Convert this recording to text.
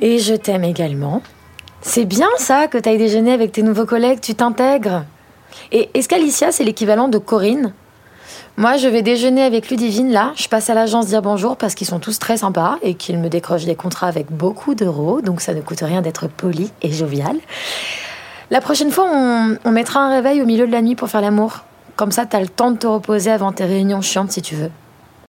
Et je t'aime également. C'est bien ça que t'ailles déjeuner avec tes nouveaux collègues, tu t'intègres. Et est-ce qu'Alicia, c'est l'équivalent de Corinne Moi, je vais déjeuner avec Ludivine là. Je passe à l'agence dire bonjour parce qu'ils sont tous très sympas et qu'ils me décrochent des contrats avec beaucoup d'euros, donc ça ne coûte rien d'être poli et jovial. La prochaine fois, on, mettra un réveil au milieu de la nuit pour faire l'amour. Comme ça, t'as le temps de te reposer avant tes réunions chiantes si tu veux.